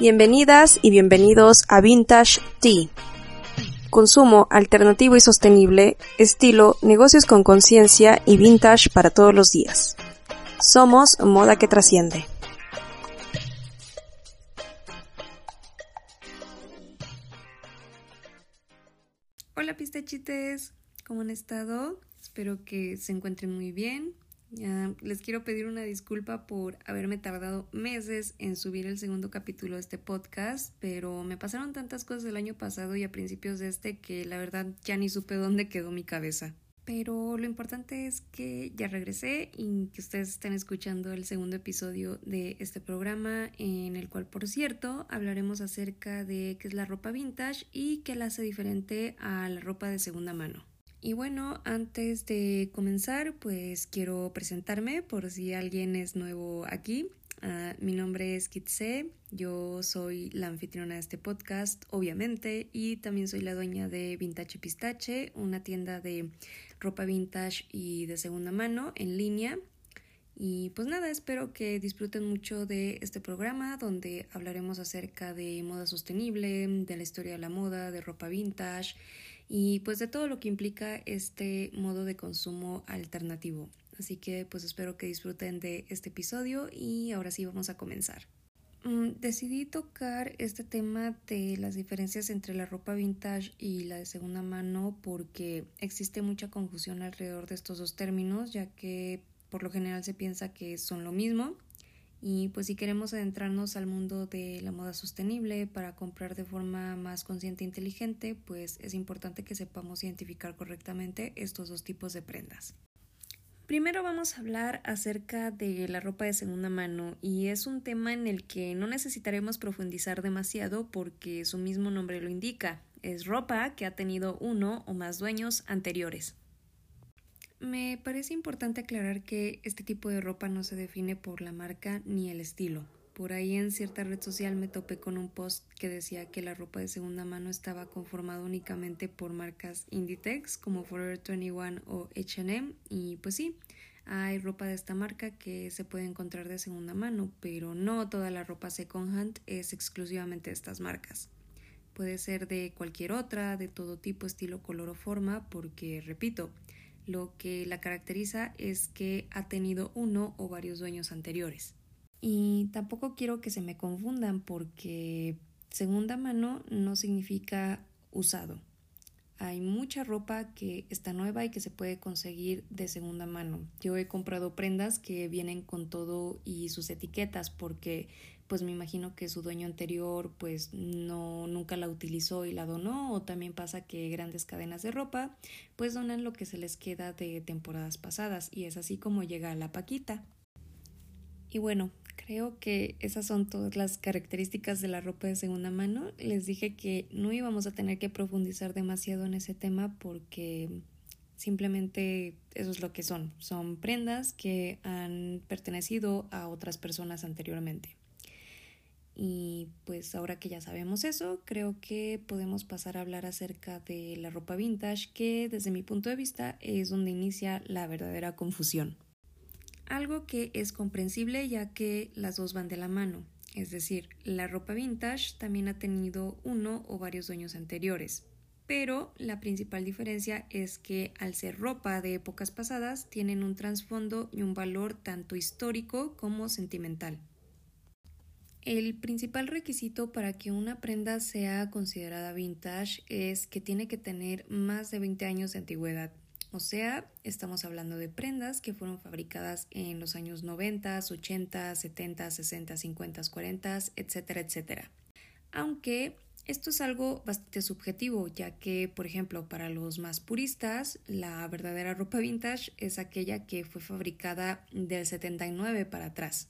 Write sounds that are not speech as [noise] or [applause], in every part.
Bienvenidas y bienvenidos a Vintage Tea. Consumo alternativo y sostenible, estilo, negocios con conciencia y vintage para todos los días. Somos moda que trasciende. Hola pistachites, ¿cómo han estado? Espero que se encuentren muy bien. Ya les quiero pedir una disculpa por haberme tardado meses en subir el segundo capítulo de este podcast, pero me pasaron tantas cosas el año pasado y a principios de este que la verdad ya ni supe dónde quedó mi cabeza. Pero lo importante es que ya regresé y que ustedes estén escuchando el segundo episodio de este programa, en el cual, por cierto, hablaremos acerca de qué es la ropa vintage y qué la hace diferente a la ropa de segunda mano. Y bueno, antes de comenzar, pues quiero presentarme por si alguien es nuevo aquí. Ah, mi nombre es Kitse, yo soy la anfitriona de este podcast, obviamente, y también soy la dueña de Vintage Pistache, una tienda de ropa vintage y de segunda mano en línea. Y pues nada, espero que disfruten mucho de este programa donde hablaremos acerca de moda sostenible, de la historia de la moda, de ropa vintage y pues de todo lo que implica este modo de consumo alternativo. Así que pues espero que disfruten de este episodio y ahora sí vamos a comenzar. Mm, decidí tocar este tema de las diferencias entre la ropa vintage y la de segunda mano porque existe mucha confusión alrededor de estos dos términos ya que por lo general se piensa que son lo mismo y pues si queremos adentrarnos al mundo de la moda sostenible para comprar de forma más consciente e inteligente, pues es importante que sepamos identificar correctamente estos dos tipos de prendas. Primero vamos a hablar acerca de la ropa de segunda mano y es un tema en el que no necesitaremos profundizar demasiado porque su mismo nombre lo indica. Es ropa que ha tenido uno o más dueños anteriores. Me parece importante aclarar que este tipo de ropa no se define por la marca ni el estilo. Por ahí en cierta red social me topé con un post que decía que la ropa de segunda mano estaba conformada únicamente por marcas Inditex como Forever 21 o H&M y pues sí, hay ropa de esta marca que se puede encontrar de segunda mano, pero no toda la ropa second hand es exclusivamente de estas marcas. Puede ser de cualquier otra, de todo tipo, estilo, color o forma, porque repito, lo que la caracteriza es que ha tenido uno o varios dueños anteriores. Y tampoco quiero que se me confundan porque segunda mano no significa usado. Hay mucha ropa que está nueva y que se puede conseguir de segunda mano. Yo he comprado prendas que vienen con todo y sus etiquetas porque pues me imagino que su dueño anterior pues no nunca la utilizó y la donó o también pasa que grandes cadenas de ropa pues donan lo que se les queda de temporadas pasadas y es así como llega la paquita. Y bueno, creo que esas son todas las características de la ropa de segunda mano. Les dije que no íbamos a tener que profundizar demasiado en ese tema porque simplemente eso es lo que son. Son prendas que han pertenecido a otras personas anteriormente. Y pues ahora que ya sabemos eso, creo que podemos pasar a hablar acerca de la ropa vintage, que desde mi punto de vista es donde inicia la verdadera confusión. Algo que es comprensible ya que las dos van de la mano, es decir, la ropa vintage también ha tenido uno o varios dueños anteriores, pero la principal diferencia es que al ser ropa de épocas pasadas tienen un trasfondo y un valor tanto histórico como sentimental. El principal requisito para que una prenda sea considerada vintage es que tiene que tener más de 20 años de antigüedad. O sea, estamos hablando de prendas que fueron fabricadas en los años 90, 80, 70, 60, 50, 40, etcétera, etcétera. Aunque esto es algo bastante subjetivo, ya que, por ejemplo, para los más puristas, la verdadera ropa vintage es aquella que fue fabricada del 79 para atrás.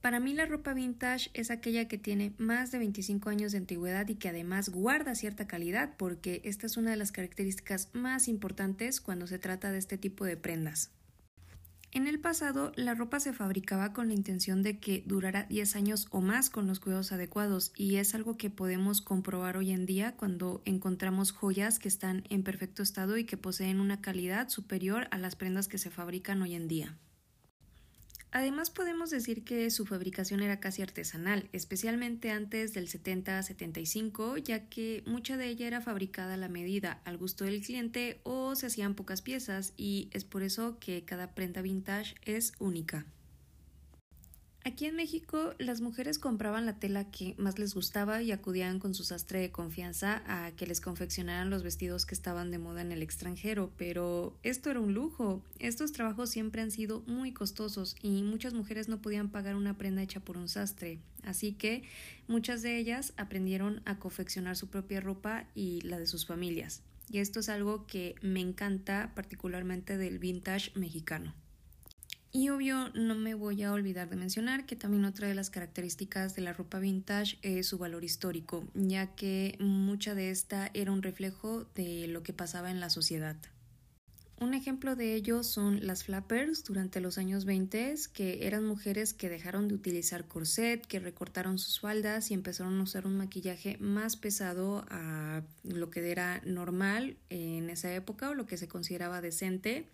Para mí la ropa vintage es aquella que tiene más de 25 años de antigüedad y que además guarda cierta calidad porque esta es una de las características más importantes cuando se trata de este tipo de prendas. En el pasado, la ropa se fabricaba con la intención de que durara 10 años o más con los cuidados adecuados y es algo que podemos comprobar hoy en día cuando encontramos joyas que están en perfecto estado y que poseen una calidad superior a las prendas que se fabrican hoy en día. Además podemos decir que su fabricación era casi artesanal, especialmente antes del 70-75, ya que mucha de ella era fabricada a la medida, al gusto del cliente o se hacían pocas piezas y es por eso que cada prenda vintage es única. Aquí en México las mujeres compraban la tela que más les gustaba y acudían con su sastre de confianza a que les confeccionaran los vestidos que estaban de moda en el extranjero, pero esto era un lujo. Estos trabajos siempre han sido muy costosos y muchas mujeres no podían pagar una prenda hecha por un sastre, así que muchas de ellas aprendieron a confeccionar su propia ropa y la de sus familias. Y esto es algo que me encanta particularmente del vintage mexicano. Y obvio, no me voy a olvidar de mencionar que también otra de las características de la ropa vintage es su valor histórico, ya que mucha de esta era un reflejo de lo que pasaba en la sociedad. Un ejemplo de ello son las flappers durante los años 20, que eran mujeres que dejaron de utilizar corset, que recortaron sus faldas y empezaron a usar un maquillaje más pesado a lo que era normal en esa época o lo que se consideraba decente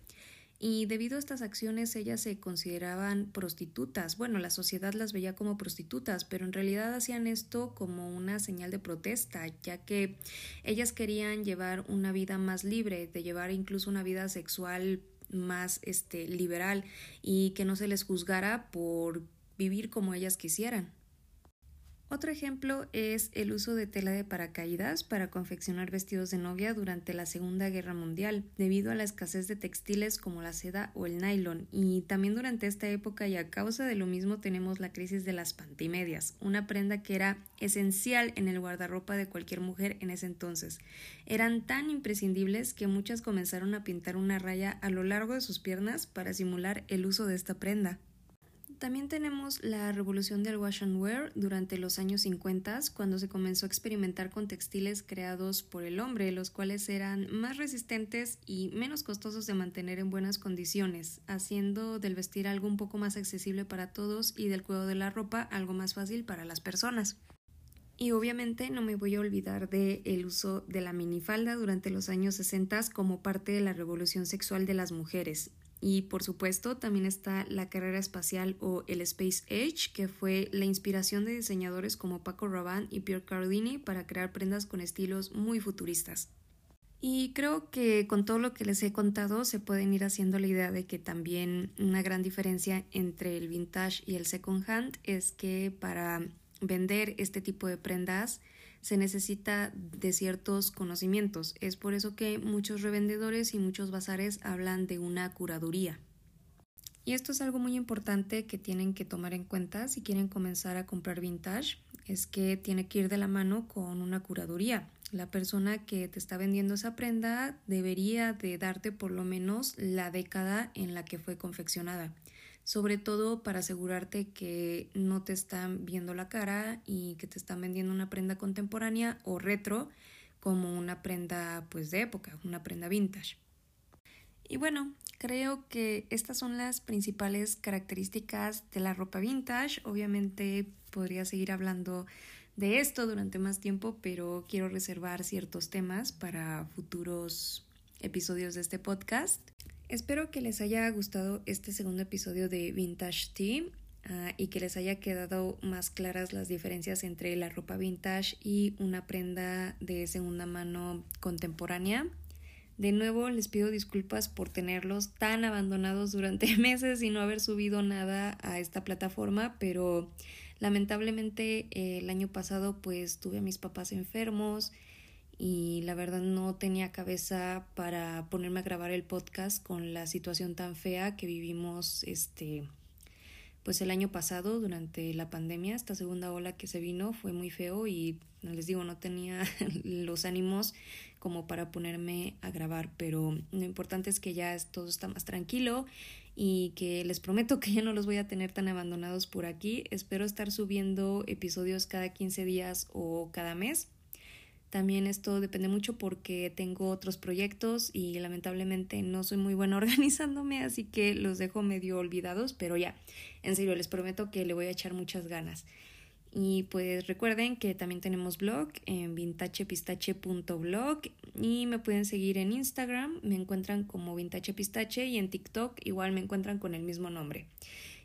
y debido a estas acciones ellas se consideraban prostitutas. Bueno, la sociedad las veía como prostitutas, pero en realidad hacían esto como una señal de protesta, ya que ellas querían llevar una vida más libre, de llevar incluso una vida sexual más este liberal y que no se les juzgara por vivir como ellas quisieran. Otro ejemplo es el uso de tela de paracaídas para confeccionar vestidos de novia durante la Segunda Guerra Mundial, debido a la escasez de textiles como la seda o el nylon. Y también durante esta época y a causa de lo mismo tenemos la crisis de las pantimedias, una prenda que era esencial en el guardarropa de cualquier mujer en ese entonces. Eran tan imprescindibles que muchas comenzaron a pintar una raya a lo largo de sus piernas para simular el uso de esta prenda. También tenemos la revolución del wash and wear durante los años 50, cuando se comenzó a experimentar con textiles creados por el hombre, los cuales eran más resistentes y menos costosos de mantener en buenas condiciones, haciendo del vestir algo un poco más accesible para todos y del cuidado de la ropa algo más fácil para las personas. Y obviamente no me voy a olvidar del el uso de la minifalda durante los años 60 como parte de la revolución sexual de las mujeres. Y por supuesto también está la carrera espacial o el Space Age, que fue la inspiración de diseñadores como Paco Rabanne y Pierre Cardini para crear prendas con estilos muy futuristas. Y creo que con todo lo que les he contado se pueden ir haciendo la idea de que también una gran diferencia entre el vintage y el second hand es que para vender este tipo de prendas se necesita de ciertos conocimientos. Es por eso que muchos revendedores y muchos bazares hablan de una curaduría. Y esto es algo muy importante que tienen que tomar en cuenta si quieren comenzar a comprar vintage, es que tiene que ir de la mano con una curaduría. La persona que te está vendiendo esa prenda debería de darte por lo menos la década en la que fue confeccionada sobre todo para asegurarte que no te están viendo la cara y que te están vendiendo una prenda contemporánea o retro como una prenda pues de época, una prenda vintage. Y bueno, creo que estas son las principales características de la ropa vintage. Obviamente podría seguir hablando de esto durante más tiempo, pero quiero reservar ciertos temas para futuros episodios de este podcast. Espero que les haya gustado este segundo episodio de Vintage Tea ah, y que les haya quedado más claras las diferencias entre la ropa vintage y una prenda de segunda mano contemporánea. De nuevo les pido disculpas por tenerlos tan abandonados durante [laughs] meses y no haber subido nada a esta plataforma, pero lamentablemente el año pasado pues tuve a mis papás enfermos y la verdad no tenía cabeza para ponerme a grabar el podcast con la situación tan fea que vivimos este pues el año pasado durante la pandemia, esta segunda ola que se vino fue muy feo y les digo, no tenía [laughs] los ánimos como para ponerme a grabar, pero lo importante es que ya todo está más tranquilo y que les prometo [laughs] que ya no los voy a tener tan abandonados por aquí. Espero estar subiendo episodios cada 15 días o cada mes también esto depende mucho porque tengo otros proyectos y lamentablemente no soy muy buena [laughs] organizándome, así que los dejo medio olvidados, pero ya, en serio, les prometo que le voy a echar muchas ganas. Y pues recuerden que también tenemos blog en vintachepistache.blog y me pueden seguir en Instagram, me encuentran como vintachepistache y en TikTok igual me encuentran con el mismo nombre.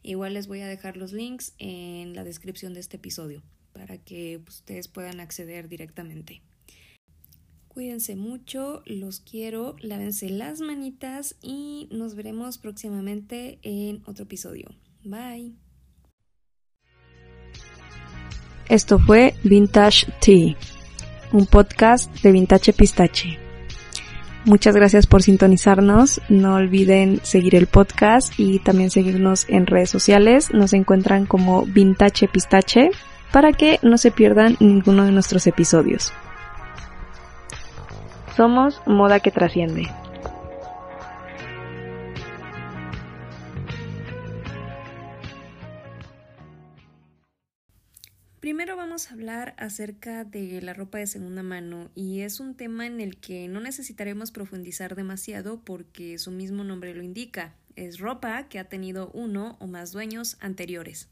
Igual les voy a dejar los links en la descripción de este episodio para que ustedes puedan acceder directamente. Cuídense mucho, los quiero, lávense las manitas y nos veremos próximamente en otro episodio. Bye. Esto fue Vintage Tea, un podcast de Vintage Pistache. Muchas gracias por sintonizarnos. No olviden seguir el podcast y también seguirnos en redes sociales. Nos encuentran como Vintage Pistache para que no se pierdan ninguno de nuestros episodios. Somos Moda que Trasciende. Primero vamos a hablar acerca de la ropa de segunda mano y es un tema en el que no necesitaremos profundizar demasiado porque su mismo nombre lo indica. Es ropa que ha tenido uno o más dueños anteriores.